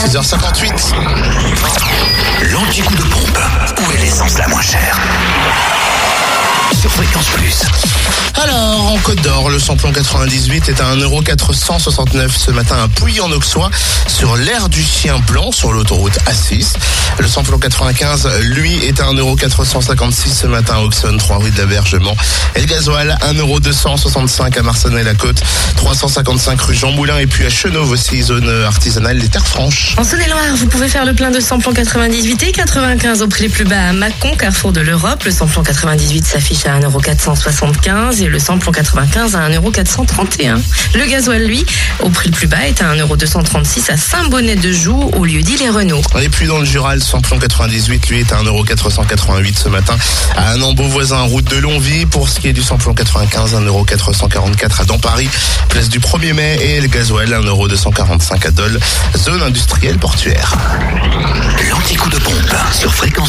6h58. L'anti-coup de pompe. Où est l'essence la moins chère Sur Fréquence Plus. Alors, en Côte d'Or, le samplon 98 est à 1,469€ ce matin à Pouilly-en-Auxois, sur l'aire du Chien Blanc, sur l'autoroute A6. Le samplon 95, lui, est à 1,456€ ce matin à Auxonne, 3 rue de l'Abergement. Et le gasoil, 1,265€ à Marcenay-la-Côte, 355 rue Jean Moulin, et puis à Chenauve aussi, zone artisanale des Terres Franches. En Saône-et-Loire, vous pouvez faire le plein de samplon 98 et 95 au prix les plus bas à Mâcon, carrefour de l'Europe. Le samplon 98 s'affiche à 1,475€ et le samplon 95 à 1,431€. Le gasoil, lui, au prix le plus bas, est à 1,236€ à Saint-Bonnet-de-Joux, au lieu dit les Renault. Et puis dans le Jura, le samplon 98, lui, est à 1,488€ ce matin à un voisin, route de Longvie. Pour ce qui est du samplon 95, 1,444€ à Dampary, place du 1er mai. Et le gasoil, 1,245€ à Dole, zone industrielle portuaire. L'anti-coup de pompe sur fréquenceplusfm.com.